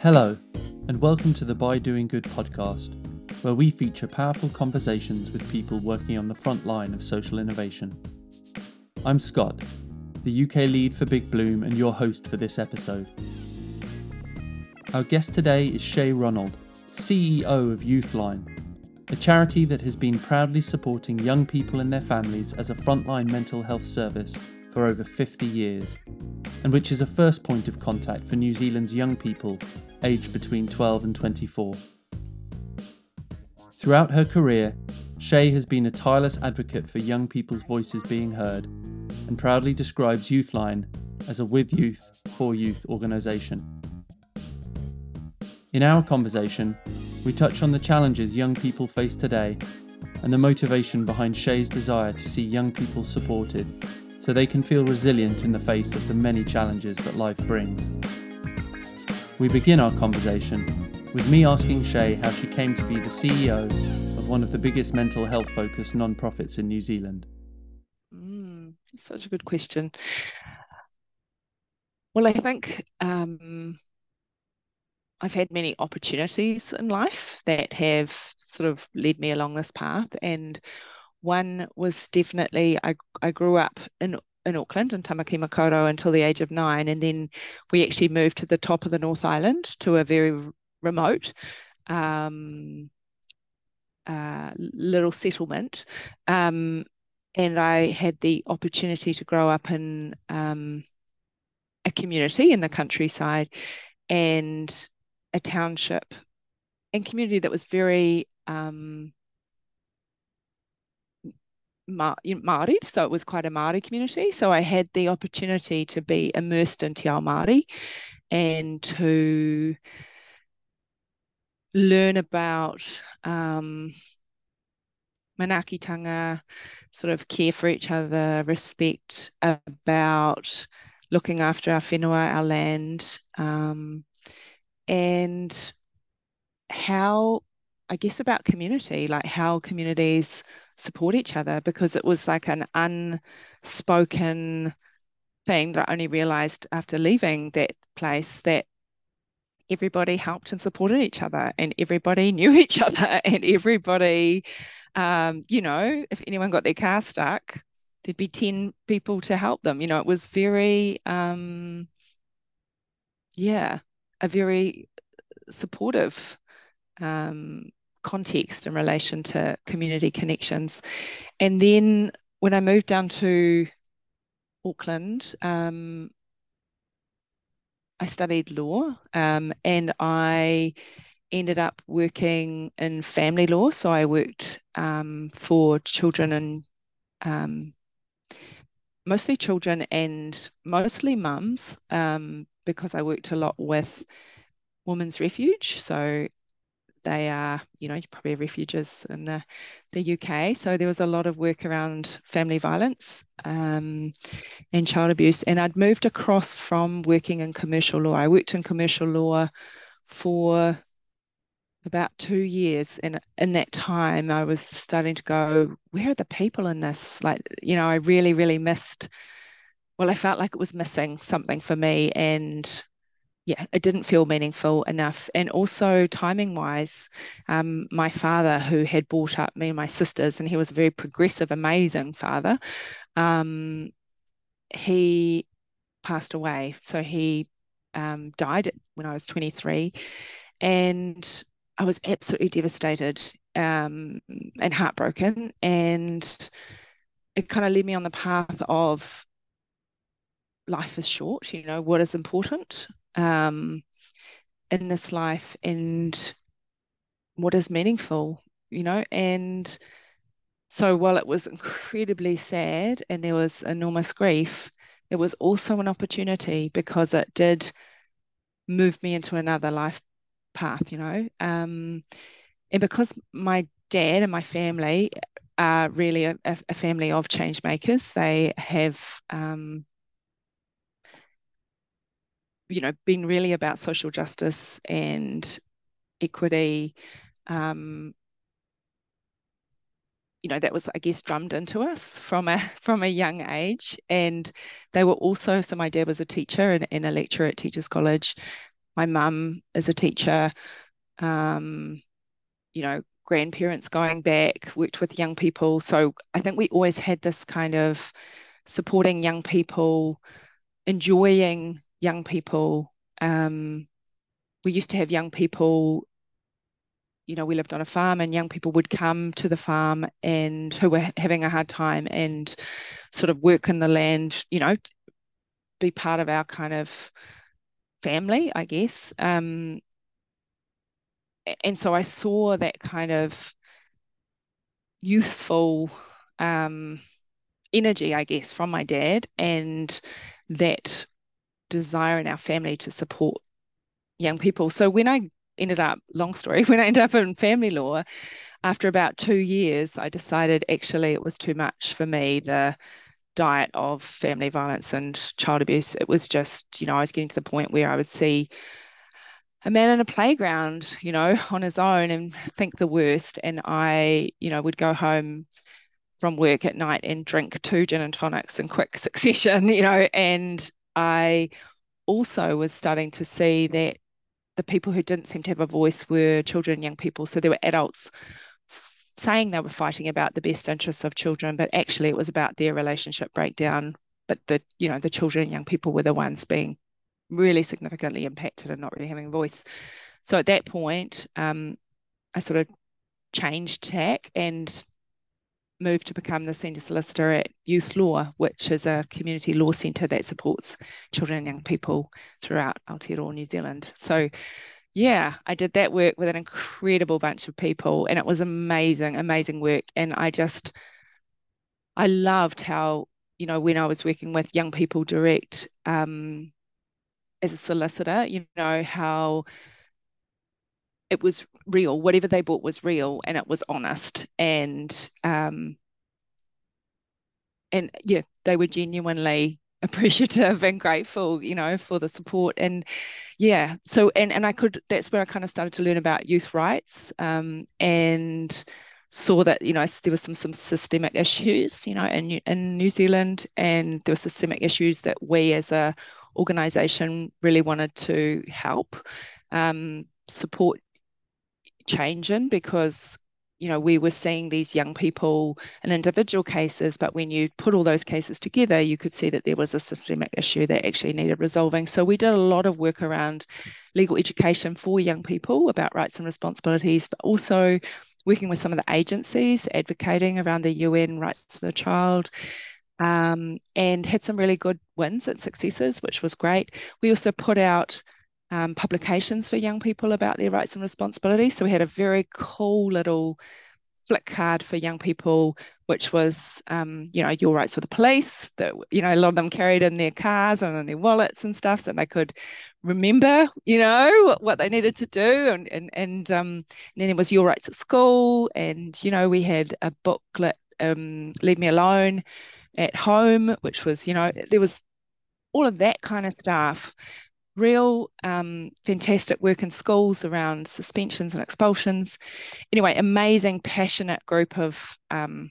Hello, and welcome to the By Doing Good podcast, where we feature powerful conversations with people working on the front line of social innovation. I'm Scott, the UK lead for Big Bloom and your host for this episode. Our guest today is Shae Ronald, CEO of Youthline, a charity that has been proudly supporting young people and their families as a frontline mental health service for over 50 years, and which is a first point of contact for New Zealand's young people aged between 12 and 24. Throughout her career, Shae has been a tireless advocate for young people's voices being heard and proudly describes Youthline as a with youth, for youth organisation. In our conversation, we touch on the challenges young people face today and the motivation behind Shae's desire to see young people supported so they can feel resilient in the face of the many challenges that life brings. We begin our conversation with me asking Shae how she came to be the CEO of one of the biggest mental health focused non-profits in New Zealand. Mm, such a good question. Well, I think um, I've had many opportunities in life that have sort of led me along this path. And one was definitely I, I grew up in in Auckland in Tamaki Makaurau until the age of nine. And then we actually moved to the top of the North Island to a very remote um, uh, little settlement. Um, and I had the opportunity to grow up in um, a community in the countryside and a township and community that was very um, Māori, so it was quite a Māori community. So I had the opportunity to be immersed in Te Ao Māori and to learn about um, manaakitanga, sort of care for each other, respect about looking after our whenua, our land, um, and how I guess about community, like how communities support each other, because it was like an unspoken thing that I only realized after leaving that place that everybody helped and supported each other and everybody knew each other and everybody um, you know if anyone got their car stuck there'd be 10 people to help them you know it was very um, yeah a very supportive um, context in relation to community connections. And then when I moved down to Auckland, um, I studied law um, and I ended up working in family law. So I worked um, for children and um, mostly children and mostly mums um, because I worked a lot with Women's Refuge. So they are, you know, probably refugees in the, the UK. So there was a lot of work around family violence um, and child abuse. And I'd moved across from working in commercial law. I worked in commercial law for about two years. And in that time, I was starting to go, where are the people in this? Like, you know, I really, really missed, well, I felt like it was missing something for me. And yeah, it didn't feel meaningful enough. And also timing wise, um, my father, who had brought up me and my sisters, and he was a very progressive, amazing father, um, he passed away. So he um, died when I was 23. And I was absolutely devastated um, and heartbroken. And it kind of led me on the path of life is short, you know, what is important um, in this life and what is meaningful, you know. And so while it was incredibly sad and there was enormous grief, it was also an opportunity because it did move me into another life path, you know. Um, and because my dad and my family are really a, a family of change makers, they have um, you know, been really about social justice and equity. Um, you know that was I guess drummed into us from a from a young age. And they were also so my dad was a teacher and, and a lecturer at Teachers College. My mum is a teacher. Um, you know grandparents going back worked with young people. So I think we always had this kind of supporting young people enjoying young people um, we used to have young people you know, we lived on a farm and young people would come to the farm and who were having a hard time and sort of work in the land, you know, be part of our kind of family, I guess. Um, and so I saw that kind of youthful um, energy, I guess, from my dad and that desire in our family to support young people. So when I ended up, long story, when I ended up in family law, after about two years, I decided actually it was too much for me, the diet of family violence and child abuse. It was just, you know, I was getting to the point where I would see a man in a playground, you know, on his own and think the worst. And I, you know, would go home from work at night and drink two gin and tonics in quick succession, you know, and I also was starting to see that the people who didn't seem to have a voice were children and young people. So there were adults saying they were fighting about the best interests of children, but actually it was about their relationship breakdown. But the you know the children and young people were the ones being really significantly impacted and not really having a voice. So at that point, um, I sort of changed tack and moved to become the senior solicitor at Youth Law, which is a community law centre that supports children and young people throughout Aotearoa, New Zealand. So, yeah, I did that work with an incredible bunch of people, and it was amazing, amazing work. And I just, I loved how, you know, when I was working with young people direct um, as a solicitor, you know, how it was real. Whatever they bought was real, and it was honest. And um, and yeah, they were genuinely appreciative and grateful, you know, for the support. And yeah, so and and I could. That's where I kind of started to learn about youth rights. Um, and saw that you know there was some some systemic issues you know in in New Zealand and there were systemic issues that we as a organization really wanted to help um, support change in because you know we were seeing these young people in individual cases but when you put all those cases together you could see that there was a systemic issue that actually needed resolving so we did a lot of work around legal education for young people about rights and responsibilities but also working with some of the agencies advocating around the UN rights of the child um, and had some really good wins and successes, which was great. We also put out um, publications for young people about their rights and responsibilities. So we had a very cool little flick card for young people, which was, um, you know, your rights with the police that, you know, a lot of them carried in their cars and in their wallets and stuff so they could remember, you know, what, they needed to do. And, and, and, um, and then there was your rights at school. And, you know, we had a booklet, um, Leave Me Alone at home, which was, you know, there was all of that kind of stuff real um, fantastic work in schools around suspensions and expulsions. Anyway, amazing, passionate group of um,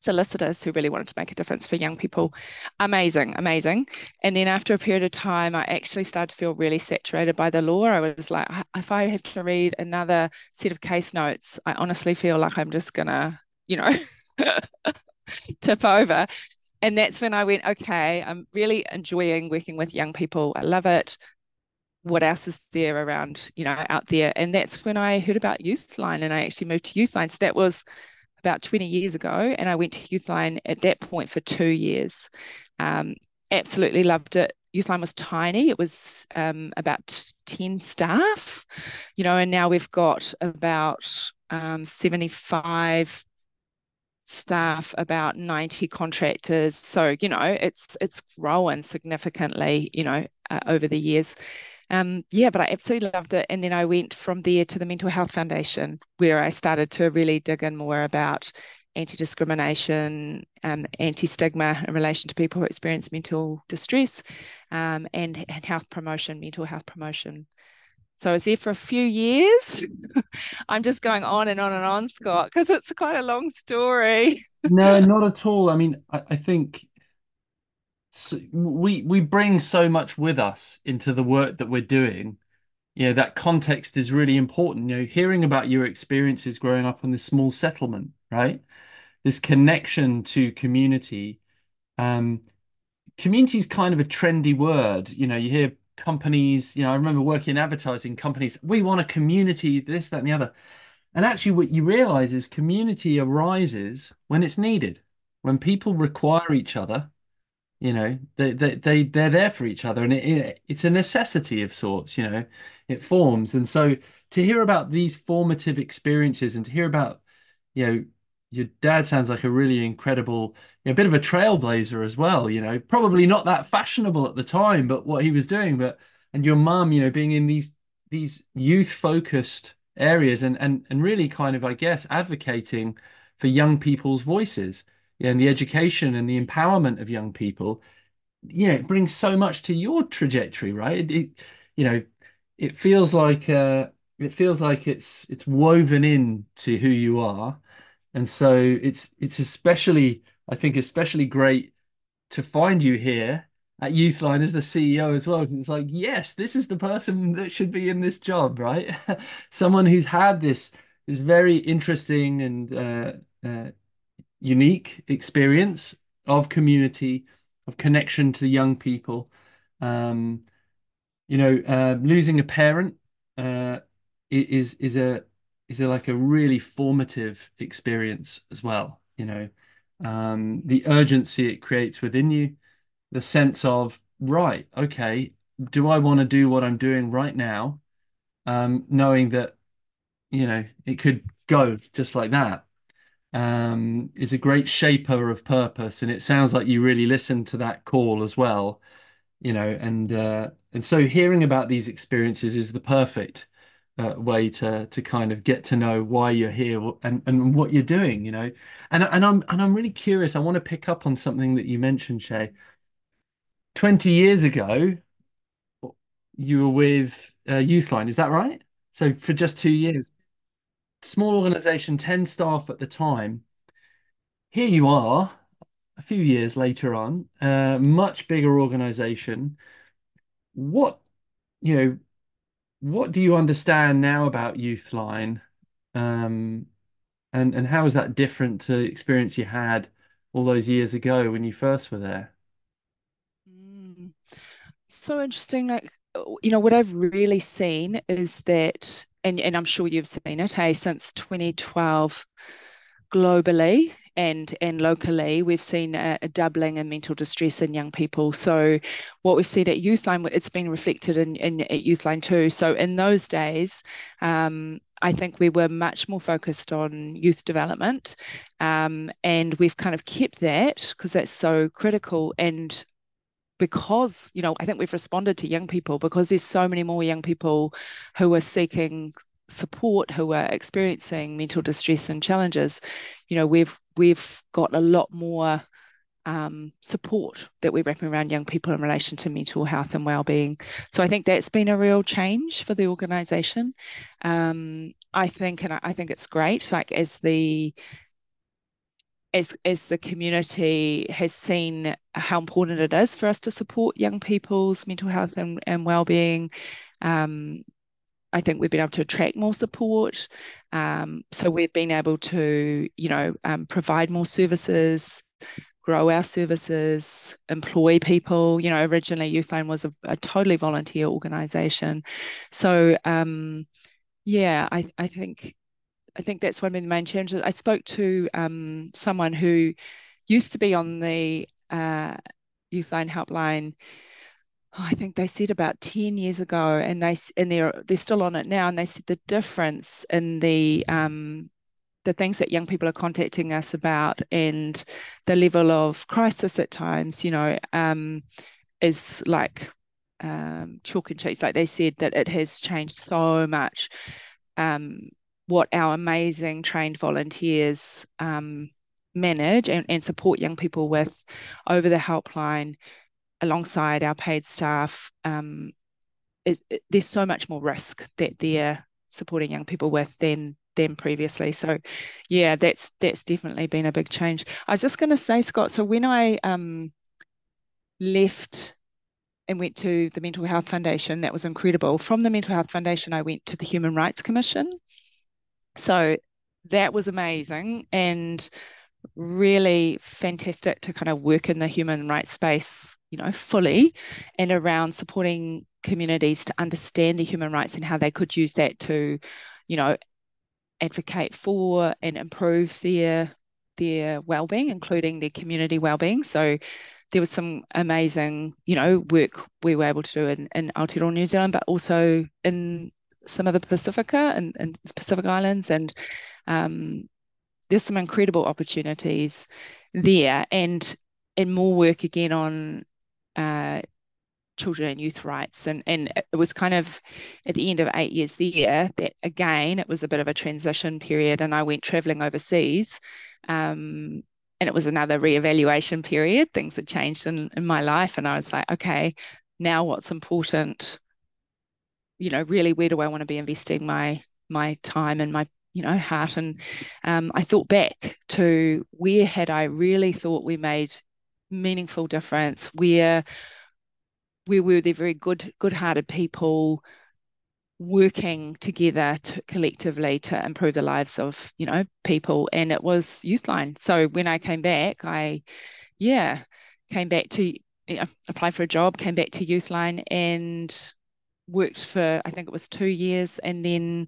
solicitors who really wanted to make a difference for young people. Amazing, amazing. And then after a period of time, I actually started to feel really saturated by the law. I was like, if I have to read another set of case notes, I honestly feel like I'm just gonna, you know, tip over and that's when I went, okay, I'm really enjoying working with young people. I love it. What else is there around, you know, out there? And that's when I heard about Youthline and I actually moved to Youthline. So that was about 20 years ago. And I went to Youthline at that point for two years. Um, absolutely loved it. Youthline was tiny. It was um, about 10 staff, you know, and now we've got about um, 75 staff, about 90 contractors. So, you know, it's it's grown significantly, you know, uh, over the years. Um, yeah, but I absolutely loved it. And then I went from there to the Mental Health Foundation, where I started to really dig in more about anti-discrimination, um, anti-stigma in relation to people who experience mental distress, um, and, and health promotion, mental health promotion. So I was there for a few years. I'm just going on and on and on, Scott, because it's quite a long story. no, not at all. I mean, I, I think so we we bring so much with us into the work that we're doing. You know, that context is really important. You know, hearing about your experiences growing up in this small settlement, right? This connection to community. Um, community is kind of a trendy word. You know, you hear companies, you know, I remember working in advertising companies, we want a community, this, that, and the other. And actually, what you realize is community arises when it's needed, when people require each other. You know, they they they they're there for each other, and it, it it's a necessity of sorts. You know, it forms, and so to hear about these formative experiences and to hear about, you know, your dad sounds like a really incredible, know, bit of a trailblazer as well. You know, probably not that fashionable at the time, but what he was doing. But and your mum, you know, being in these these youth focused areas and and and really kind of, I guess, advocating for young people's voices, and the education and the empowerment of young people. You know, it brings so much to your trajectory, right? It, it you know, it feels like uh, it feels like it's it's woven in to who you are and so it's it's especially I think especially great to find you here at Youthline as the CEO as well it's like yes this is the person that should be in this job right? Someone who's had this this very interesting and uh, uh, unique experience of community of connection to young people. Um, you know uh, losing a parent uh, is is a is a, like a really formative experience as well. You know, um, the urgency it creates within you, the sense of right, okay, do I want to do what I'm doing right now, um, knowing that you know it could go just like that. Um, is a great shaper of purpose, and it sounds like you really listened to that call as well. You know, and uh, and so hearing about these experiences is the perfect uh, way to to kind of get to know why you're here and and what you're doing you know? And and I'm and I'm really curious I want to pick up on something that you mentioned Shae. 20 years ago you were with uh, Youthline is that right? So for just two years. Small organization 10 staff at the time. Here you are a few years later on uh, much bigger organization. What you know what do you understand now about Youthline? Um, and and how is that different to the experience you had all those years ago when you first were there? Mm. So interesting. Like, you know, what I've really seen is that, and, and I'm sure you've seen it, hey, since 2012, globally and and locally, we've seen a, a, doubling in mental distress in young people. So, what we've seen at Youthline, it's been reflected in, in at Youthline too. So, in those days, um, I think we were much more focused on youth development, um, and we've kind of kept that because that's so critical. And because you know i think we've responded to young people because there's so many more young people who are seeking support who are experiencing mental distress and challenges, you know, we've we've got a lot more um, support that we're wrapping around young people in relation to mental health and well-being. So I think that's been a real change for the organisation. Um, I think, and I, I think it's great. Like as the as as the community has seen how important it is for us to support young people's mental health and, and well-being um, I think we've been able to attract more support. Um, so we've been able to, you know, um, provide more services, grow our services, employ people. You know, originally Youthline was a, a totally volunteer organisation. So um, yeah, I, I think I think that's one of the main challenges. I spoke to um, someone who used to be on the uh, Youthline helpline I think they said about 10 years ago, and they and they're they're still on it now, and they said the difference in the um, the things that young people are contacting us about and the level of crisis at times, you know, um, is like um, chalk and cheese. Like they said that it has changed so much. Um, what our amazing trained volunteers um, manage and, and support young people with over the helpline alongside our paid staff um, there's so much more risk that they're supporting young people with than than previously. So yeah, that's that's definitely been a big change. I was just going to say, Scott. So when I um, left and went to the Mental Health Foundation, that was incredible. From the Mental Health Foundation, I went to the Human Rights Commission. So that was amazing and really fantastic to kind of work in the human rights space, you know, fully and around supporting communities to understand the human rights and how they could use that to, you know, advocate for and improve their their well-being, including their community well-being. So there was some amazing, you know, work we were able to do in, in Aotearoa New Zealand, but also in some of the Pacifica and, and Pacific Islands. And um, there's some incredible opportunities there and and more work again on uh, children and youth rights. And, and it was kind of at the end of eight years there that again, it was a bit of a transition period. And I went traveling overseas. Um, and it was another reevaluation period. Things had changed in, in my life. And I was like, okay, now what's important? You know, really, where do I want to be investing my my time and my you know heart and um, i thought back to where had i really thought we made meaningful difference where we were the very good, good-hearted people working together to, collectively to improve the lives of you know people, and it was Youthline. So when I came back, I yeah came back to you know, for a job, came back to Youthline, and worked for I think it was two years, and then.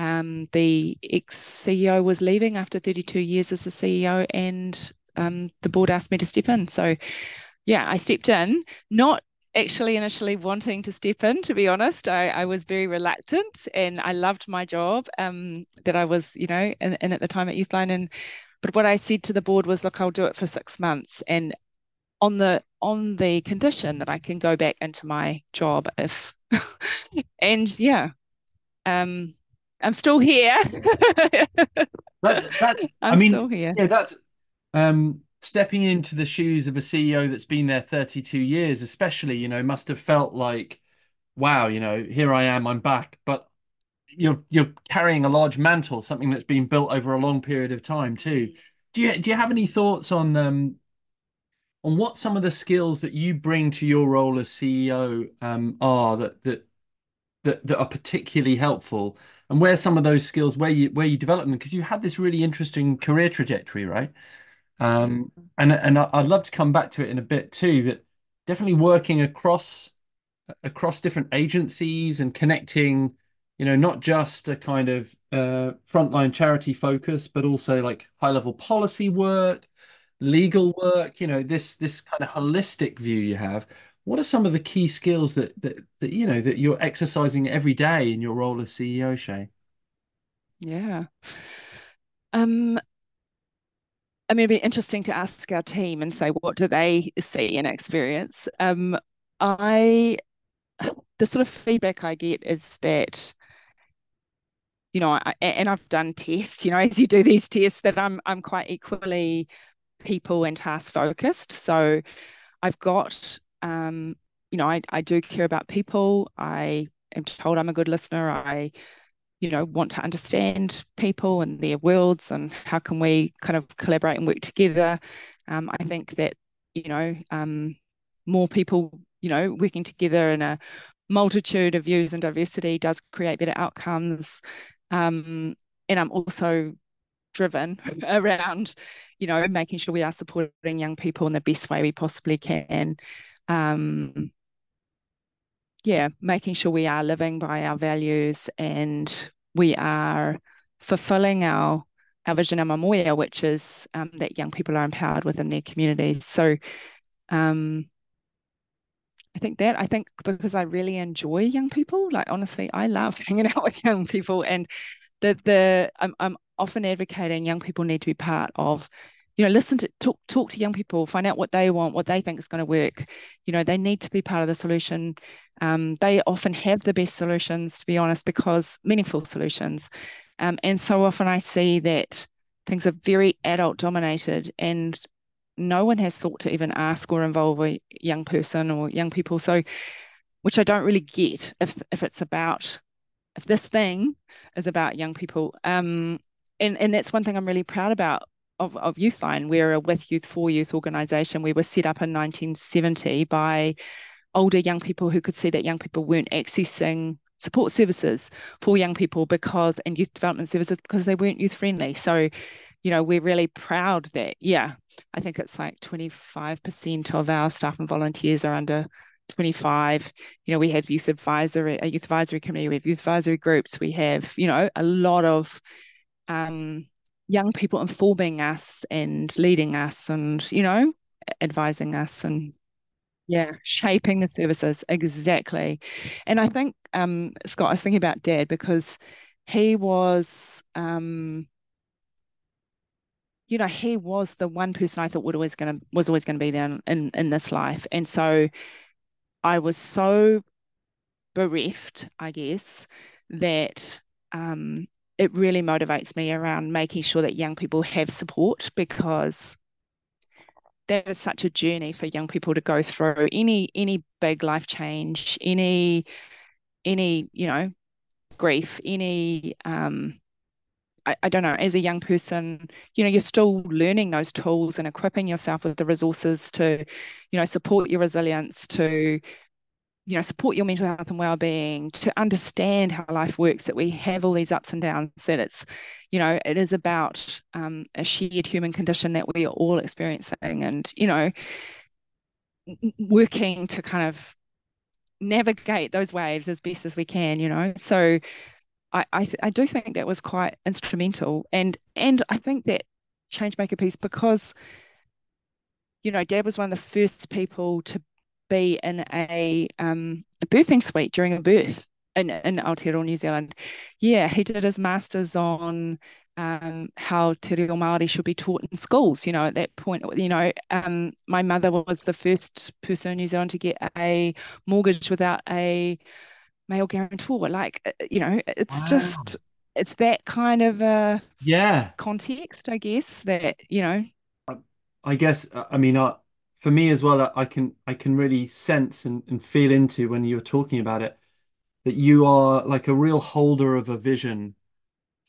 Um, the ex CEO was leaving after 32 years as a CEO, and um, the board asked me to step in. So, yeah, I stepped in, not actually initially wanting to step in, to be honest. I, I was very reluctant and I loved my job um, that I was, you know, in, in at the time at Youthline. And but what I said to the board was, look, I'll do it for six months. And on the on the condition that I can go back into my job if and yeah. Um I'm still here. that, that's I'm I mean, still here. Yeah, that's um stepping into the shoes of a CEO that's been there 32 years, especially, you know, must have felt like, wow, you know, here I am, I'm back. But you're you're carrying a large mantle, something that's been built over a long period of time too. Do you do you have any thoughts on um on what some of the skills that you bring to your role as CEO um are that that that, that are particularly helpful and where some of those skills where you where you develop them because you had this really interesting career trajectory right um, and and I'd love to come back to it in a bit too, but definitely working across across different agencies and connecting, you know, not just a kind of uh, frontline charity focus, but also like high level policy work, legal work. You know, this this kind of holistic view you have. What are some of the key skills that that, that you know that you're exercising every day in your role as CEO, Shae? Yeah. Um, I mean, it'd be interesting to ask our team and say, what do they see and experience? Um, I, the sort of feedback I get is that, you know, I, and I've done tests, you know, as you do these tests, that I'm I'm quite equally people and task focused. So I've got, um, you know, I, I do care about people. I am told I'm a good listener. I you know want to understand people and their worlds and how can we kind of collaborate and work together. Um, i think that you know um, more people you know working together in a multitude of views and diversity does create better outcomes. Um, and i'm also driven around you know making sure we are supporting young people in the best way we possibly can. Um, yeah, making sure we are living by our values and we are fulfilling our our vision, our moemoeā, which is um, that young people are empowered within their communities. So um, I think that I think because I really enjoy young people, like honestly, I love hanging out with young people and the the I'm I'm often advocating young people need to be part of you know, listen to talk talk to young people, find out what they want, what they think is going to work. You know, they need to be part of the solution. Um, they often have the best solutions, to be honest, because meaningful solutions. Um, and so often I see that things are very adult dominated and no one has thought to even ask or involve a young person or young people. So which I don't really get if if it's about if this thing is about young people. Um, and and that's one thing I'm really proud about of, of Youthline. We're a with youth for youth organisation. We were set up in 1970 by older young people who could see that young people weren't accessing support services for young people because and youth development services because they weren't youth friendly. So, you know, we're really proud that yeah, I think it's like 25% of our staff and volunteers are under 25 you know we have youth advisory a youth advisory committee we have youth advisory groups we have you know a lot of um, young people informing us and leading us and you know advising us and yeah shaping the services exactly. And i think um, scott i was thinking about dad because he was um, you know he was the one person i thought would always to was always going to be there in in this life. And so i was so bereft i guess that um, it really motivates me around making sure that young people have support because that is such a journey for young people to go through. Any any big life change any any you know grief any um I, I don't know as a young person you know you're still learning those tools and equipping yourself with the resources to you know support your resilience to you know support your mental health and well-being to understand how life works that we have all these ups and downs that it's you know it is about um, a shared human condition that we are all experiencing and you know working to kind of navigate those waves as best as we can you know? So I I, I do think that was quite instrumental and and I think that change maker piece because you know dad was one of the first people to be in a, um, a birthing suite during a birth in, in Aotearoa, New Zealand. Yeah, he did his master's on um, how Te Reo Māori should be taught in schools. You know, at that point, you know, um, my mother was the first person in New Zealand to get a mortgage without a male guarantor. Like, uh, you know, it's wow. just, it's that kind of a yeah context, I guess, that, you know. I guess, I mean, I, for me as well, I can I can really sense and, and feel into when you're talking about it that you are like a real holder of a vision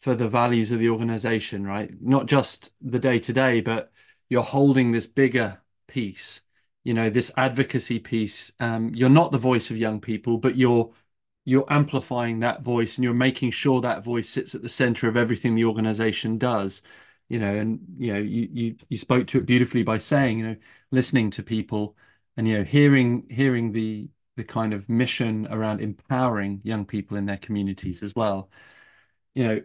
for the values of the organization, right? Not just the day to day, but you're holding this bigger piece, you know, this advocacy piece. Um, you're not the voice of young people, but you're you're amplifying that voice and you're making sure that voice sits at the center of everything the organization does you know, and you know, you you you spoke to it beautifully by saying, you know, listening to people and you know, hearing hearing the the kind of mission around empowering young people in their communities as well. You know,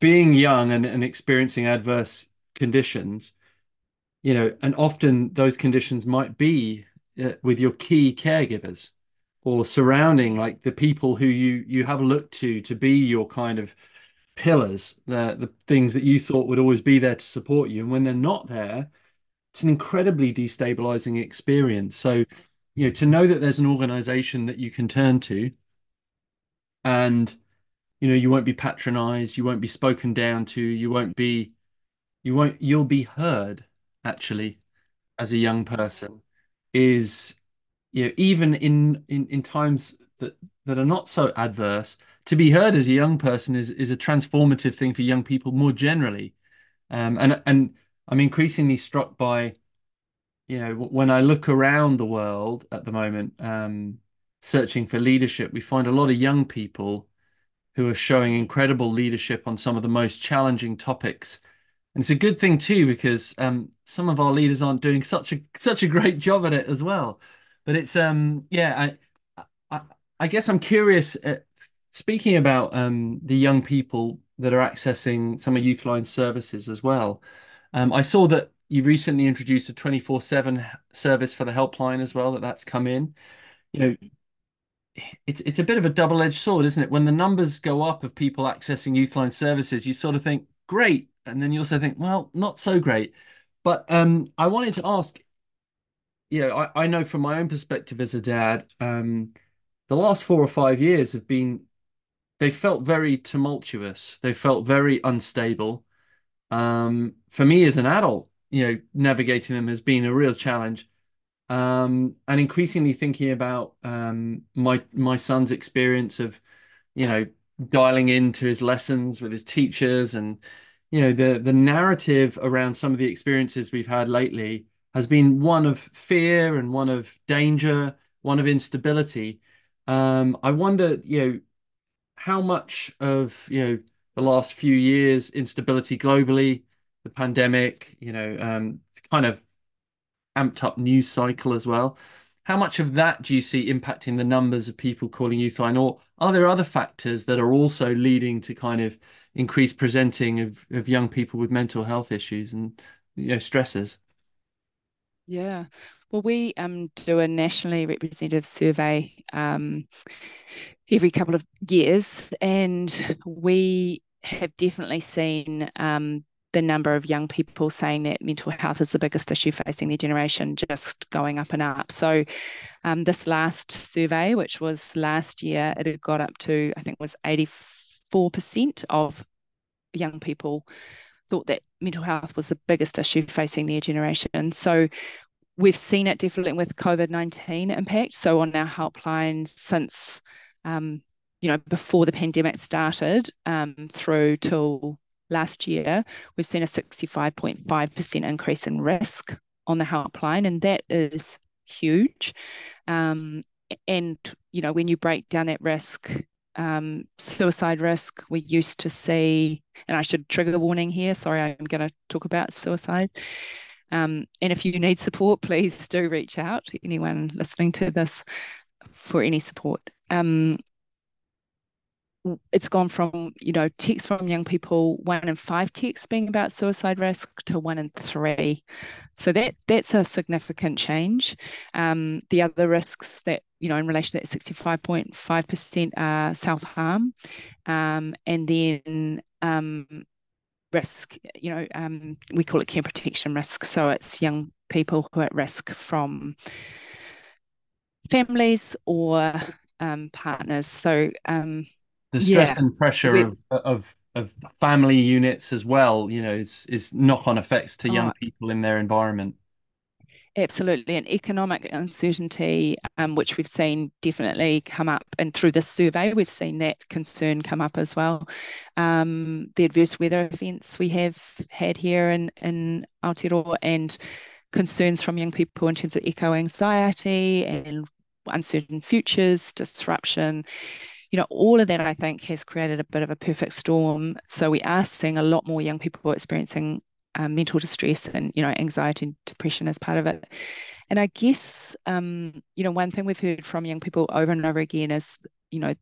being young and, and experiencing adverse conditions, you know, and often those conditions might be uh, with your key caregivers or surrounding like the people who you you have looked to to be your kind of pillars, the the things that you thought would always be there to support you, and when they're not there, it's an incredibly destabilizing experience. So, you know, to know that there's an organization that you can turn to, and you know, you won't be patronized, you won't be spoken down to, you won't be, you won't, you'll be heard actually as a young person is you know even in in in times that that are not so adverse to be heard as a young person is is a transformative thing for young people more generally. Um, and and I'm increasingly struck by, you know, when I look around the world at the moment, um, searching for leadership, we find a lot of young people who are showing incredible leadership on some of the most challenging topics. And it's a good thing too because um, some of our leaders aren't doing such a such a great job at it as well. But it's um yeah I I, I guess I'm curious. At, speaking about um, the young people that are accessing some of Youthline services as well, um, I saw that you recently introduced a 24/7 service for the helpline as well. That that's come in. You know, it's it's a bit of a double-edged sword, isn't it? When the numbers go up of people accessing Youthline services, you sort of think great, and then you also think, well, not so great. But um, I wanted to ask, you know, I, I know from my own perspective as a dad, um, the last four or five years have been they felt very tumultuous. They felt very unstable. Um, for me as an adult, you know, navigating them has been a real challenge. um, and increasingly thinking about um, my my son's experience of, you know, dialing into his lessons with his teachers, and you know, the the narrative around some of the experiences we've had lately has been one of fear and one of danger, one of instability. Um, I wonder, you know, how much of you know the last few years instability globally, the pandemic, you know, um, kind of amped up news cycle as well. How much of that do you see impacting the numbers of people calling Youthline, or are there other factors that are also leading to kind of increased presenting of, of young people with mental health issues and you know stresses? Yeah, well, we um, do a nationally representative survey um, every couple of years, and we have definitely seen um, the number of young people saying that mental health is the biggest issue facing their generation just going up and up. So, um, this last survey, which was last year, it had got up to, I think was 84% of young people thought that mental health was the biggest issue facing their generation. So, we've seen it definitely with COVID 19 impact. So, on our helpline since um, you know, before the pandemic started um, through till last year, we've seen a 65.5% increase in risk on the helpline, and that is huge. Um, and, you know, when you break down that risk, um, suicide risk, we used to see, and I should trigger the warning here, sorry, I'm going to talk about suicide. Um, and if you need support, please do reach out, anyone listening to this, for any support. Um, it's gone from you know texts from young people one in five texts being about suicide risk to one in three. So that that's a significant change. Um, the other risks that you know in relation to that 65.5% are self-harm um, and then um, risk you know um, we call it care protection risk. So it's young people who are at risk from families or um, partners. So um, the stress yeah. and pressure we, of of of family units as well you know is is knock-on effects to young people in their environment. Absolutely and economic uncertainty um, which we've seen definitely come up and through this survey we've seen that concern come up as well. Um, the adverse weather events we have had here in in Aotearoa and concerns from young people in terms of eco anxiety and uncertain futures disruption you know, all of that I think has created a bit of a perfect storm. So we are seeing a lot more young people experiencing um, mental distress and you know anxiety and depression as part of it. And I guess um, you know one thing we've heard from young people over and over again is you know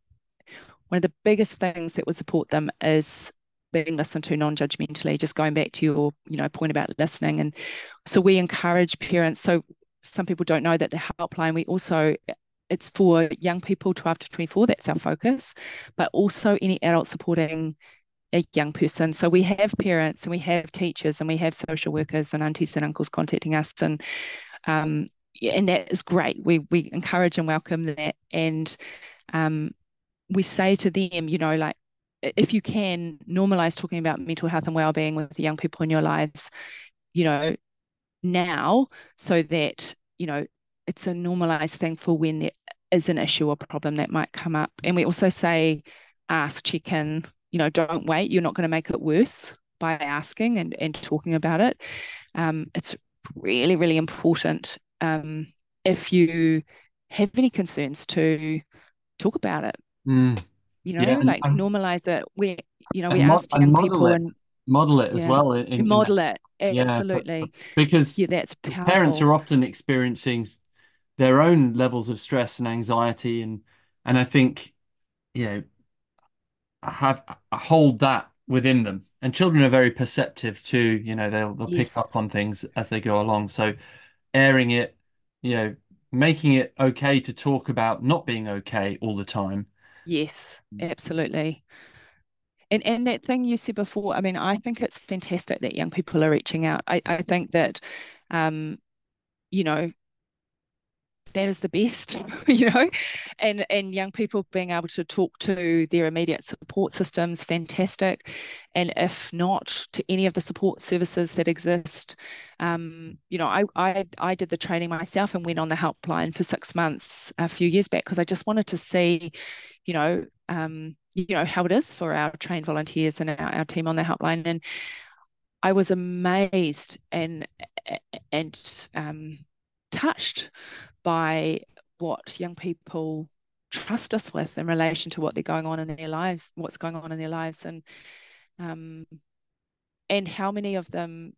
one of the biggest things that would support them is being listened to non-judgmentally just going back to your you know point about listening and so we encourage parents so some people don't know that the helpline we also it's for young people 12 to 24 that's our focus but also any adult supporting a young person. So we have parents and we have teachers and we have social workers and aunties and uncles contacting us and um, and that is great. We we encourage and welcome that. And um, we say to them you know like if you can normalize talking about mental health and well-being with the young people in your lives you know now so that you know it's a normalized thing for when there is an issue or problem that might come up. And we also say, ask, check in, you know, don't wait. You're not going to make it worse by asking and, and talking about it. Um, it's really, really important um, if you have any concerns to talk about it. Mm. You know, yeah, like and, normalize it. We, you know, we ask young people it. and model it as yeah. well. In, in model it absolutely yeah, because yeah, that's powerful. parents are often experiencing their own levels of stress and anxiety and and I think you know I have I hold that within them. And children are very perceptive too you know they'll they'll yes. pick up on things as they go along. So airing it you know making it okay to talk about not being okay all the time. Yes absolutely. And and that thing you said before i mean i think it's fantastic that young people are reaching out. I, I think that um you know that is the best, you know, and and young people being able to talk to their immediate support systems, fantastic, and if not to any of the support services that exist, um, you know, I I I did the training myself and went on the helpline for six months a few years back because I just wanted to see, you know, um, you know how it is for our trained volunteers and our, our team on the helpline. And I was amazed and and um, touched by what young people trust us with in relation to what they're going on in their lives, what's going on in their lives, and um, and how many of them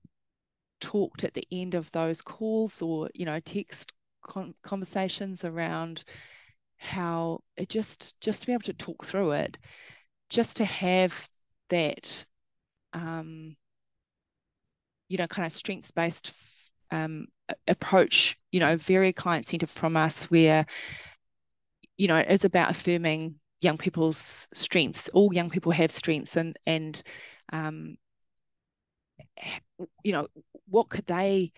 talked at the end of those calls or you know text con- conversations around how it just just to be able to talk through it, just to have that um, you know kind of strengths based um, approach, you know, very client centered from us, where, you know, it is about affirming young people's strengths. All young people have strengths, and and um, you know, what could they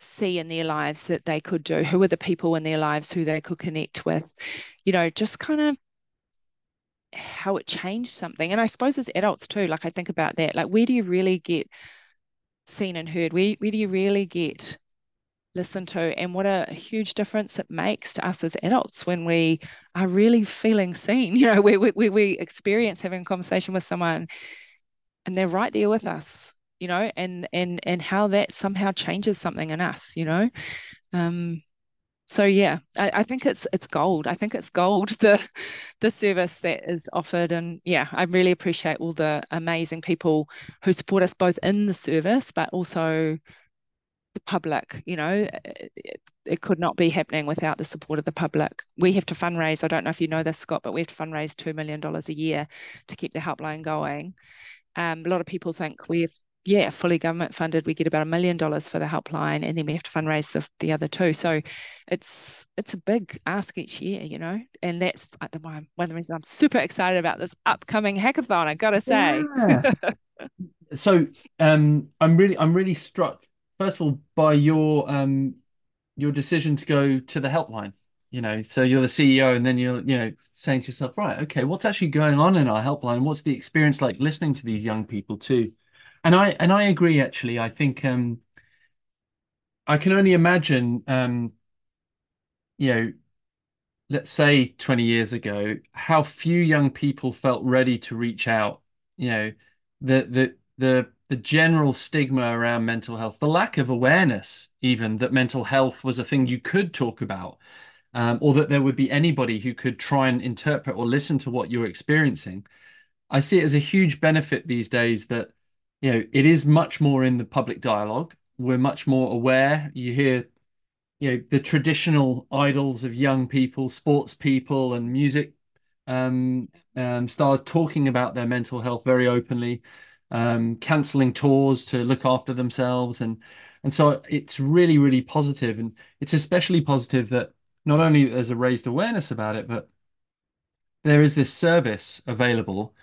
see in their lives that they could do? Who are the people in their lives who they could connect with? You know, just kind of how it changed something. And I suppose as adults too, like I think about that, like where do you really get seen and heard? Where, where do you really get listened to? And what a huge difference it makes to us as adults when we are really feeling seen, you know, we, we, we experience having a conversation with someone and they're right there with us, you know, and and and how that somehow changes something in us, you know. Um, so yeah, I, I, think it's it's gold. I think it's gold the the service that is offered, and yeah, I really appreciate all the amazing people who support us both in the service, but also the public. You know, it, it could not be happening without the support of the public. We have to fundraise. I don't know if you know this, Scott, but we have to fundraise two million dollars a year to keep the helpline going. Um, a lot of people think we have yeah, fully government funded. We get about a million dollars for the helpline, and then we have to fundraise the, the other two. So it's it's a big ask each year, you know, and that's one of the reasons I'm super excited about this upcoming hackathon. I gotta say. Yeah. so um, I'm really I'm really struck first of all by your um your decision to go to the helpline. You know, so you're the CEO, and then you're you know saying to yourself, right, okay, what's actually going on in our helpline? What's the experience like listening to these young people too? And I and I agree actually. I think um I can only imagine um you know let's say 20 years ago how few young people felt ready to reach out you know the the the the general stigma around mental health the lack of awareness even that mental health was a thing you could talk about um, or that there would be anybody who could try and interpret or listen to what you're experiencing i see it as a huge benefit these days that you know, it is much more in the public dialogue. We're much more aware. You hear, you know, the traditional idols of young people, sports people, and music um, um, stars talking about their mental health very openly, um, canceling tours to look after themselves, and and so it's really, really positive, and it's especially positive that not only there's a raised awareness about it, but there is this service available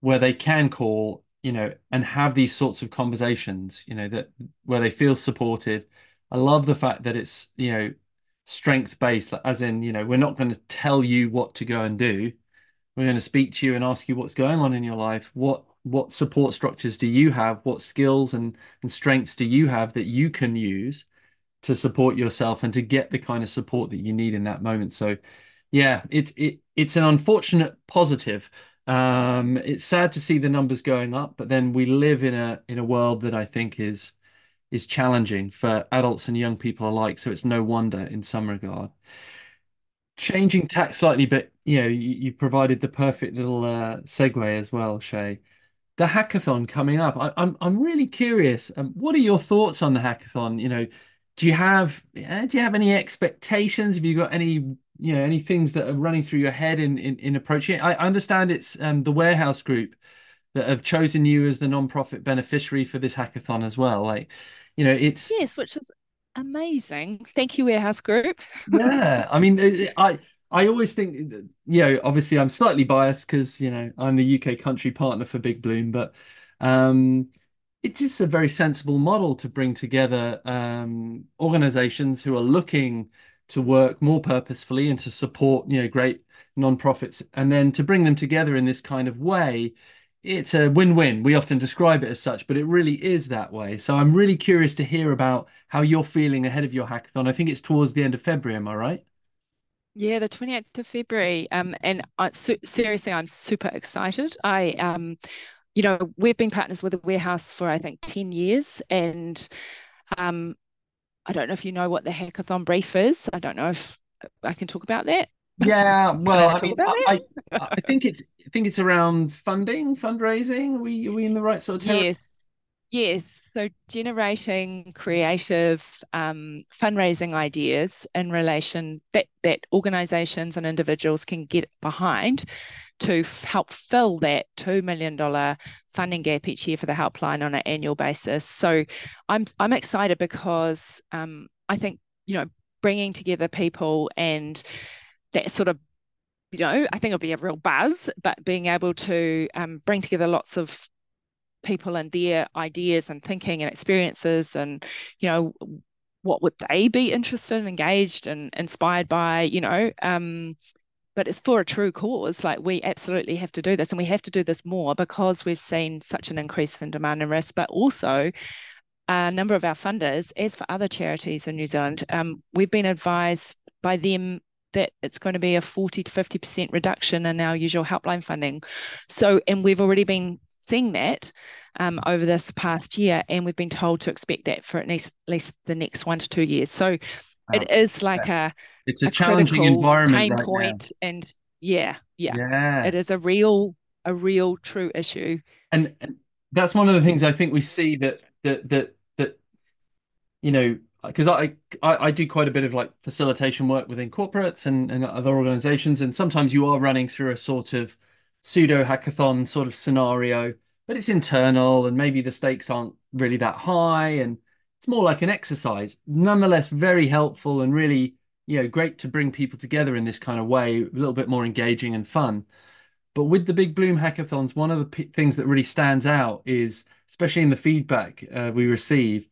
where they can call you know, and have these sorts of conversations, you know, that where they feel supported. I love the fact that it's, you know, strength based, as in, you know, we're not going to tell you what to go and do. We're going to speak to you and ask you what's going on in your life. What what support structures do you have? What skills and, and strengths do you have that you can use to support yourself and to get the kind of support that you need in that moment? So yeah, it's it it's an unfortunate positive um, it's sad to see the numbers going up, but then we live in a in a world that I think is is challenging for adults and young people alike. So it's no wonder in some regard. Changing tack slightly, but you know, you, you provided the perfect little uh, segue as well, Shae. The hackathon coming up. I, I'm I'm really curious. Um, what are your thoughts on the hackathon? You know, do you have uh, do you have any expectations? Have you got any you know any things that are running through your head in in, in approaching it? I understand it's um, the Warehouse Group that have chosen you as the non-profit beneficiary for this hackathon as well. Like, you know, it's yes, which is amazing. Thank you, Warehouse Group. yeah, I mean, I I always think, you know, obviously I'm slightly biased because you know I'm the UK country partner for Big Bloom, but um, it's just a very sensible model to bring together um, organizations who are looking to work more purposefully and to support you know great nonprofits and then to bring them together in this kind of way it's a win-win. We often describe it as such but it really is that way. So i'm really curious to hear about how you're feeling ahead of your hackathon. I think it's towards the end of february am i right yeah, the 28th of February. Um, and I, seriously, I'm super excited. I um, you know, we've been partners with the warehouse for I think 10 years. And um, I don't know if you know what the hackathon brief is. I don't know if I can talk about that. Yeah, well, I, I mean, I, I, think it's I think it's around funding, fundraising. Are we are we in the right sort of territory? Yes, yes. So generating creative um, fundraising ideas in relation that that organisations and individuals can get behind to help fill that $2 million funding gap each year for the helpline on an annual basis. So I'm, I'm excited because um, I think, you know, bringing together people and that sort of you know, I think it'll be a real buzz, but being able to um, bring together lots of people and their ideas and thinking and experiences and, you know, what would they be interested and engaged and inspired by, you know, um, but it's for a true cause. Like we absolutely have to do this, and we have to do this more because we've seen such an increase in demand and risk, but also a number of our funders, as for other charities in New Zealand, um, we've been advised by them that it's going to be a 40 to 50% reduction in our usual helpline funding. So, and we've already been seeing that um, over this past year, and we've been told to expect that for at least, at least the next one to two years. So, it is like a it's a, a challenging environment pain right point and yeah, yeah. Yeah. It is a real a real true issue. And, and that's one of the things i think we see that that that that you know because I, I I do quite a bit of like facilitation work within corporates and, and other organizations, and sometimes you are running through a sort of pseudo hackathon sort of scenario, but it's internal and maybe the stakes aren't really that high, and it's more like an exercise. Nonetheless, very helpful and really, you know, great to bring people together in this kind of way, a little bit more engaging and fun. But with the Big Bloom hackathons, one of the things that really stands out is, especially in the feedback uh, we receive,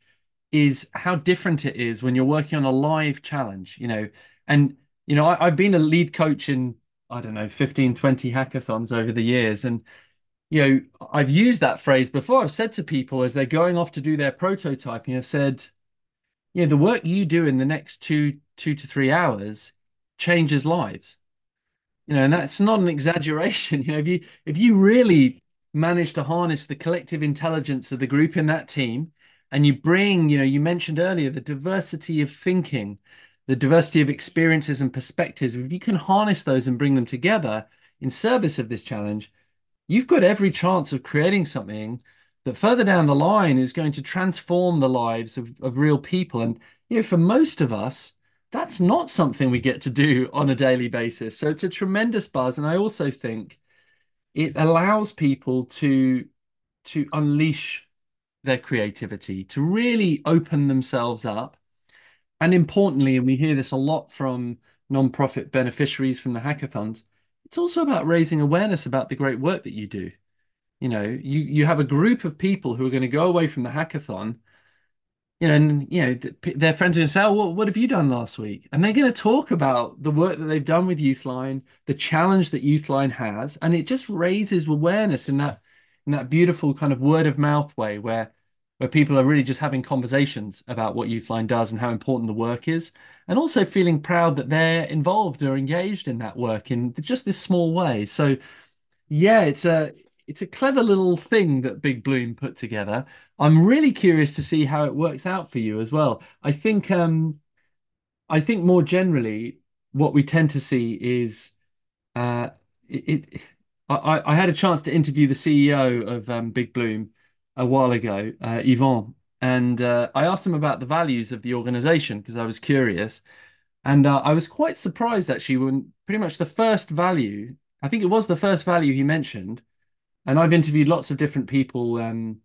is how different it is when you're working on a live challenge, you know. And, you know, I, I've been a lead coach in, I don't know, 15, 20 hackathons over the years. And you know, I've used that phrase before. I've said to people as they're going off to do their prototyping, I've said, you know, the work you do in the next two, two to three hours changes lives. You know, and that's not an exaggeration. You know, if you if you really manage to harness the collective intelligence of the group in that team, and you bring, you know, you mentioned earlier the diversity of thinking, the diversity of experiences and perspectives, if you can harness those and bring them together in service of this challenge, you've got every chance of creating something that further down the line is going to transform the lives of, of real people. And, you know, for most of us, that's not something we get to do on a daily basis. So it's a tremendous buzz. And I also think it allows people to to unleash their creativity, to really open themselves up. And importantly, and we hear this a lot from nonprofit beneficiaries from the hackathons, it's also about raising awareness about the great work that you do. You know, you you have a group of people who are going to go away from the hackathon, you know, and you know their friends are going to say, "Oh, what, what have you done last week?" And they're going to talk about the work that they've done with Youthline, the challenge that Youthline has, and it just raises awareness in that in that beautiful kind of word of mouth way where where people are really just having conversations about what Youthline does and how important the work is, and also feeling proud that they're involved or engaged in that work in just this small way. So, yeah, it's a it's a clever little thing that Big Bloom put together. I'm really curious to see how it works out for you as well. I think um, I think more generally, what we tend to see is uh, it. it I, I had a chance to interview the CEO of um, Big Bloom a while ago, uh, and uh, I asked him about the values of the organization because I was curious. And uh, I was quite surprised actually when pretty much the first value, I think it was the first value he mentioned. And I've interviewed lots of different people um,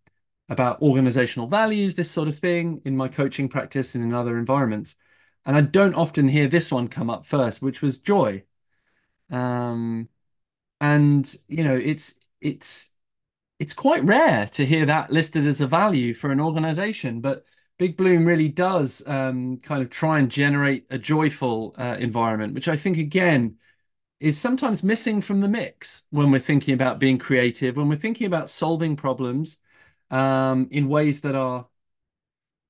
about organizational values, this sort of thing in my coaching practice and in other environments. And I don't often hear this one come up first, which was joy. Um, and you know, it's it's it's quite rare to hear that listed as a value for an organization, but Big Bloom really does um, kind of try and generate a joyful uh, environment, which I think again is sometimes missing from the mix when we're thinking about being creative, when we're thinking about solving problems um, in ways that are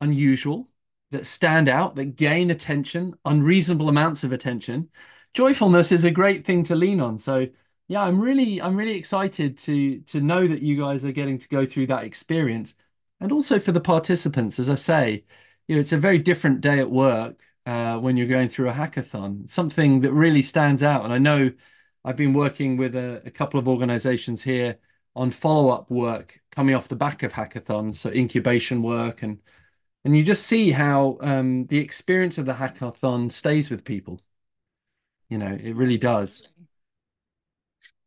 unusual, that stand out, that gain attention, unreasonable amounts of attention. Joyfulness is a great thing to lean on. So yeah, I'm really I'm really excited to to know that you guys are getting to go through that experience. And also for the participants, as I say, you know, it's a very different day at work uh, when you're going through a hackathon. Something that really stands out. And I know I've been working with a, a couple of organizations here on follow-up work coming off the back of hackathons, so incubation work and and you just see how um, the experience of the hackathon stays with people. You know, it really does.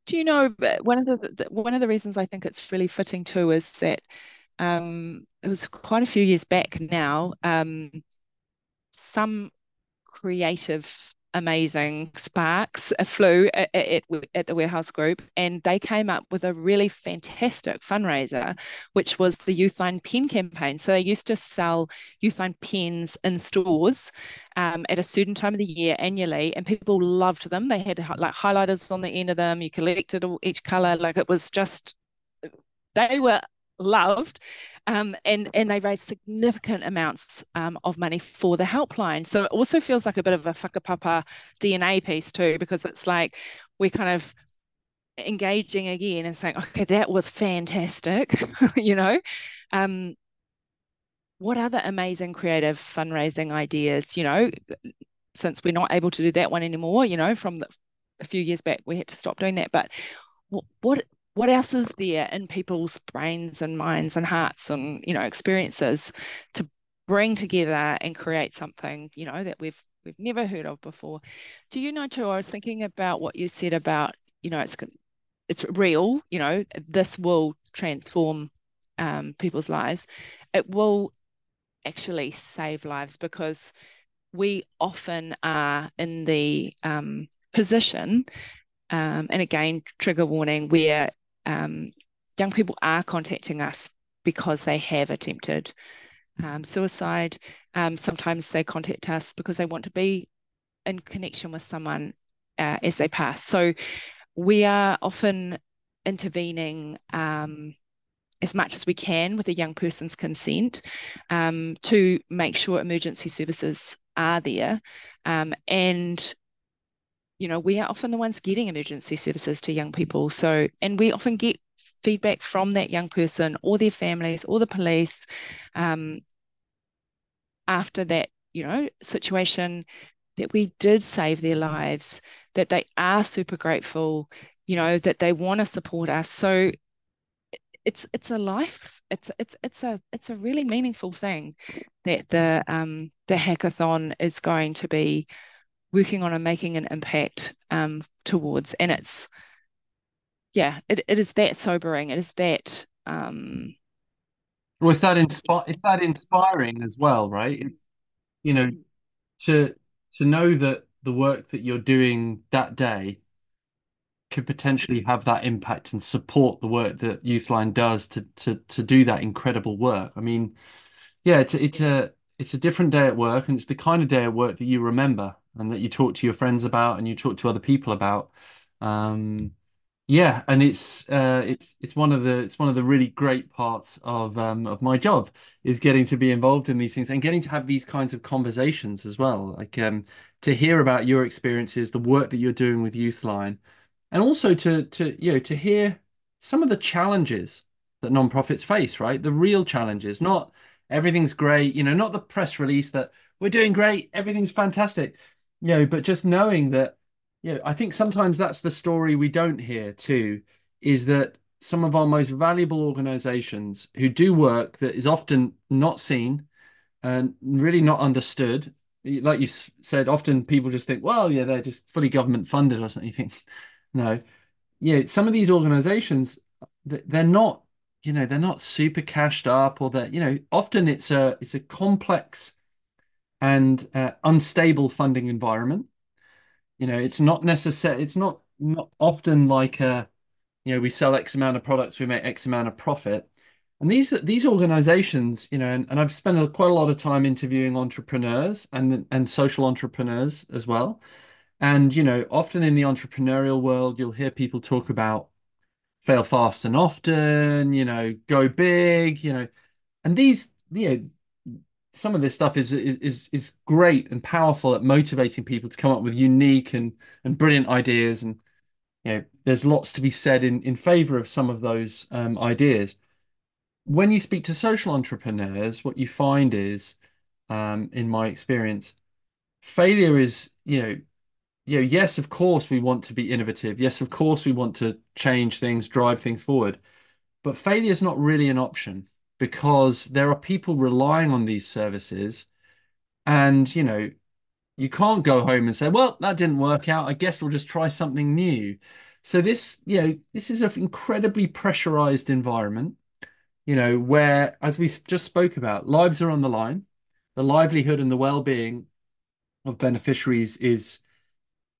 Do you know one of the, the one of the reasons I think it's really fitting too is that um, it was quite a few years back now. Um, some creative amazing sparks flew at, at, at, the warehouse group and they came up with a really fantastic fundraiser which was the youthline pen campaign. So they used to sell youthline pens in stores um, at a certain time of the year annually and people loved them. They had like highlighters on the end of them. You collected each color. Like it was just they were loved um, and and they raised significant amounts um, of money for the helpline. So it also feels like a bit of a whakapapa DNA piece too, because it's like we're kind of engaging again and saying, okay, that was fantastic, you know. Um, what other amazing creative fundraising ideas, you know, since we're not able to do that one anymore, you know, from the, a few years back, we had to stop doing that. But what, what else is there in people's brains and minds and hearts and you know experiences to bring together and create something you know that we've we've never heard of before? Do you know too i was thinking about what you said about you know it's it's real you know this will transform um, people's lives. It will actually save lives because we often are in the um, position um, and again trigger warning where um, young people are contacting us because they have attempted um, suicide. Um, sometimes they contact us because they want to be in connection with someone uh, as they pass. So we are often intervening um, as much as we can with a young person's consent um, to make sure emergency services are there um, and you know, we are often the ones getting emergency services to young people. So, and we often get feedback from that young person or their families or the police um, after that, you know, situation that we did save their lives, that they are super grateful, you know, that they want to support us. So it's it's a life it's it's it's a it's a really meaningful thing that the um the hackathon is going to be working on and making an impact um, towards. And it's, yeah, it, it is that sobering. It is that. Um, well, it's that inspi- It's that inspiring as well, right? It's you know to to know that the work that you're doing that day could potentially have that impact and support the work that Youthline does to to to do that incredible work. I mean, yeah, it's it's a it's a different day at work, and it's the kind of day at work that you remember and that you talk to your friends about and you talk to other people about. Um, yeah, and it's uh, it's it's one of the it's one of the really great parts of um, of my job is getting to be involved in these things and getting to have these kinds of conversations as well. Like um, to hear about your experiences, the work that you're doing with Youthline, and also to to you know to hear some of the challenges that nonprofits face. Right, the real challenges, not everything's great. You know, not the press release that we're doing great, everything's fantastic you know, but just knowing that, you know, I think sometimes that's the story we don't hear too, is that some of our most valuable organizations who do work that is often not seen and really not understood. Like you said, often people just think, well, yeah, they're just fully government funded or something. You think, no, yeah, some of these organizations, they're not, you know, they're not super cashed up or that, you know, often it's a it's a complex and uh, unstable funding environment. You know, it's not necessary. It's not not often like a, you know, we sell X amount of products, we make X amount of profit. And these these organizations, you know, and, and I've spent a, quite a lot of time interviewing entrepreneurs and and social entrepreneurs as well. And, you know, often in the entrepreneurial world, you'll hear people talk about fail fast and often, you know, go big, you know, and these, you know, some of this stuff is is is great and powerful at motivating people to come up with unique and and brilliant ideas. And you know, there's lots to be said in in favor of some of those um, ideas. When you speak to social entrepreneurs, what you find is, um, in my experience, failure is, you know, you know, yes, of course we want to be innovative. Yes, of course we want to change things, drive things forward. But failure is not really an option because there are people relying on these services. And, you know, you can't go home and say, well, that didn't work out. I guess we'll just try something new. So this, you know, this is an incredibly pressurized environment, you know, where, as we just spoke about, lives are on the line. The livelihood and the well-being of beneficiaries is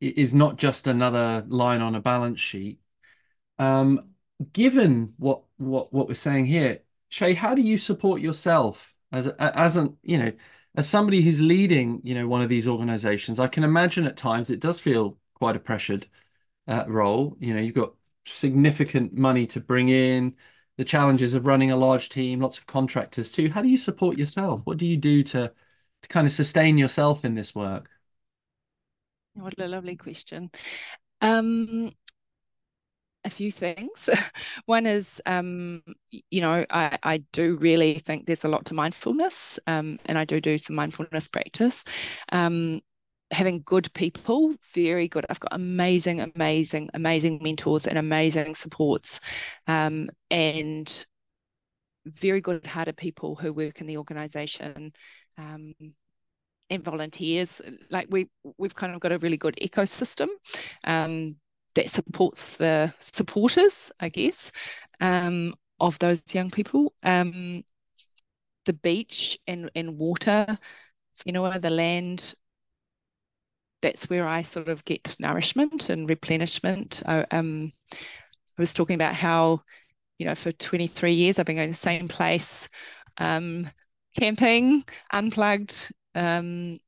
is not just another line on a balance sheet. Um, given what what what we're saying here, Shae, how do you support yourself as as an you know as somebody who's leading you know one of these organizations? I can imagine at times it does feel quite a pressured uh, role. You know, you've got significant money to bring in, the challenges of running a large team, lots of contractors too. How do you support yourself? What do you do to to kind of sustain yourself in this work? What a lovely question. Um, a few things. One is, um, you know, I, I do really think there's a lot to mindfulness, um, and I do do some mindfulness practice. Um, having good people, very good. I've got amazing, amazing, amazing mentors and amazing supports, um, and very good-hearted people who work in the organisation. Um, and volunteers. Like we we've kind of got a really good ecosystem um, that supports the supporters, I guess, um, of those young people. Um, the beach and, and water, you know, the land. That's where I sort of get nourishment and replenishment. I, um, I was talking about how, you know, for 23 years I've been going to the same place, um, camping, unplugged, um,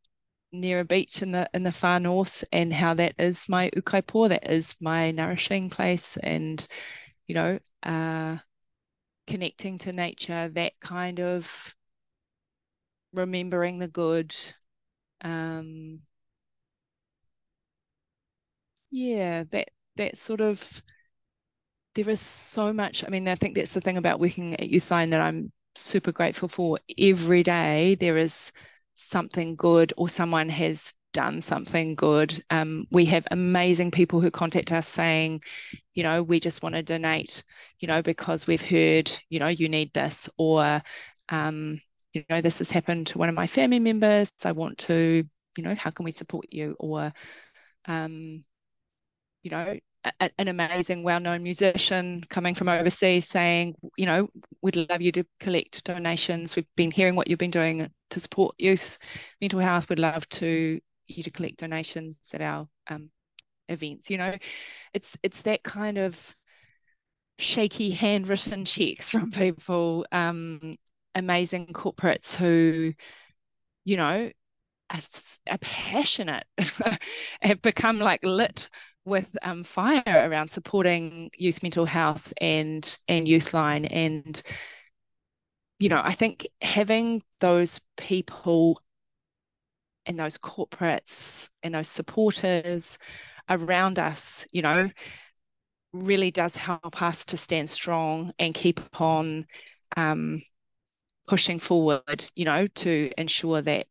near a beach in the in the far north, and how that is my ukaipo, that is my nourishing place, and you know, uh, connecting to nature, that kind of remembering the good. Um, yeah, that that sort of there is so much. I mean, I think that's the thing about working at Youthline that I'm super grateful for. Every day there is something good or someone has done something good. Um, we have amazing people who contact us saying, you know, we just want to donate, you know, because we've heard, you know, you need this, or, um, you know, this has happened to one of my family members. I want to, you know, how can we support you? Or, um, you know, a, an amazing, well-known musician coming from overseas saying, you know, we'd love you to collect donations. We've been hearing what you've been doing to support youth mental health. We'd love to you to collect donations at our um, events. You know, it's it's that kind of shaky handwritten checks from people, um, amazing corporates who, you know, are, are passionate, have become like lit with um, fire around supporting youth mental health and and Youthline. And you know I think having those people and those corporates and those supporters around us you know really does help us to stand strong and keep on um, pushing forward you know to ensure that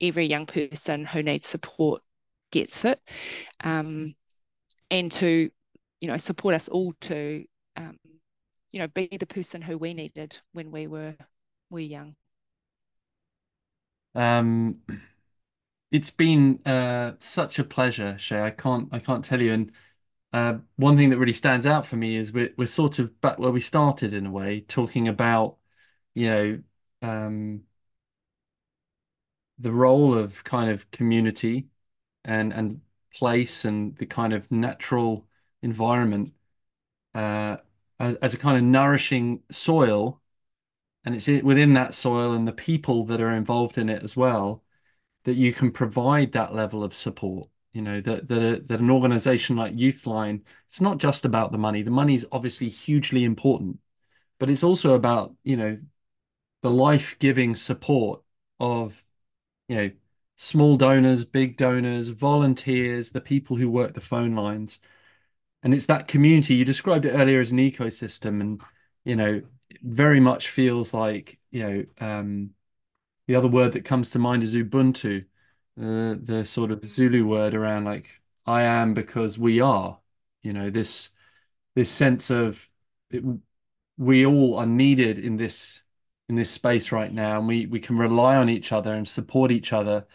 every young person who needs support gets it. Um, and to you know support us all to um, you know be the person who we needed when we were we were young. Um it's been uh such a pleasure Shae. I can't i can't tell you. And uh, one thing that really stands out for me is we're, we're sort of back where we started in a way talking about you know um the role of kind of community and and place and the kind of natural environment uh, as, as a kind of nourishing soil. And it's within that soil and the people that are involved in it as well that you can provide that level of support you know that that, that an organization like youthline it's not just about the money. The money is obviously hugely important but it's also about you know the life-giving support of you know small donors big donors volunteers the people who work the phone lines. And it's that community. You described it earlier as an ecosystem and you know very much feels like you know um, the other word that comes to mind is ubuntu uh, the sort of zulu word around like i am because we are you know this this sense of it, we all are needed in this in this space right now and we we can rely on each other and support each other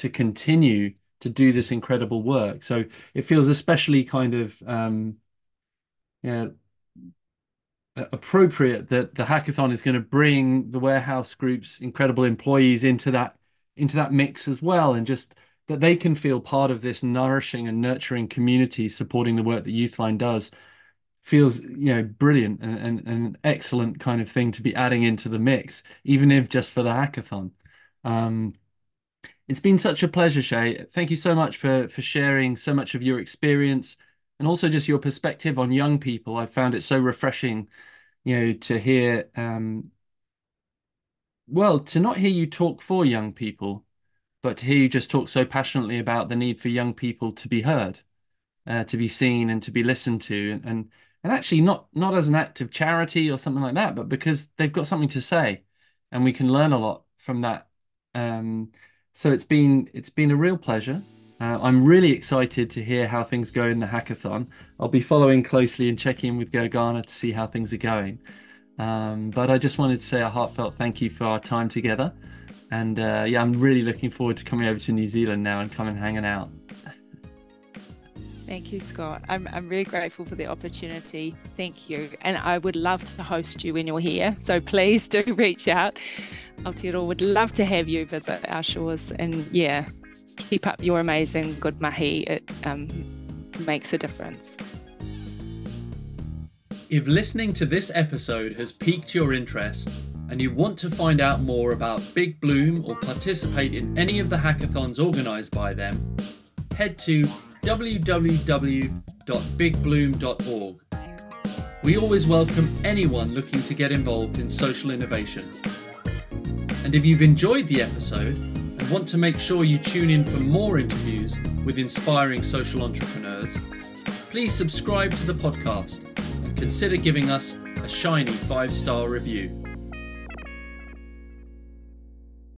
to continue to do this incredible work. So it feels especially kind of um, yeah, appropriate that the hackathon is going to bring the warehouse group's incredible employees into that into that mix as well, and just that they can feel part of this nourishing and nurturing community supporting the work that Youthline does feels you know brilliant and, and, and an excellent kind of thing to be adding into the mix, even if just for the hackathon. Um, it's been such a pleasure, Shae. Thank you so much for for sharing so much of your experience and also just your perspective on young people. I found it so refreshing, you know, to hear um well, to not hear you talk for young people, but to hear you just talk so passionately about the need for young people to be heard, uh, to be seen and to be listened to and, and and actually not not as an act of charity or something like that, but because they've got something to say and we can learn a lot from that. Um, so it's been it's been a real pleasure. Uh, I'm really excited to hear how things go in the hackathon. I'll be following closely and checking with Gergana to see how things are going. Um, but I just wanted to say a heartfelt thank you for our time together. And uh, yeah, I'm really looking forward to coming over to New Zealand now and coming hanging out. Thank you, Scott. I'm, I'm really grateful for the opportunity. Thank you. And I would love to host you when you're here. So please do reach out. Aotearoa would love to have you visit our shores and yeah, keep up your amazing good mahi. It um, makes a difference. If listening to this episode has piqued your interest and you want to find out more about Big Bloom or participate in any of the hackathons organised by them, head to www.bigbloom.org. We always welcome anyone looking to get involved in social innovation. And if you've enjoyed the episode and want to make sure you tune in for more interviews with inspiring social entrepreneurs, please subscribe to the podcast and consider giving us a shiny five star review.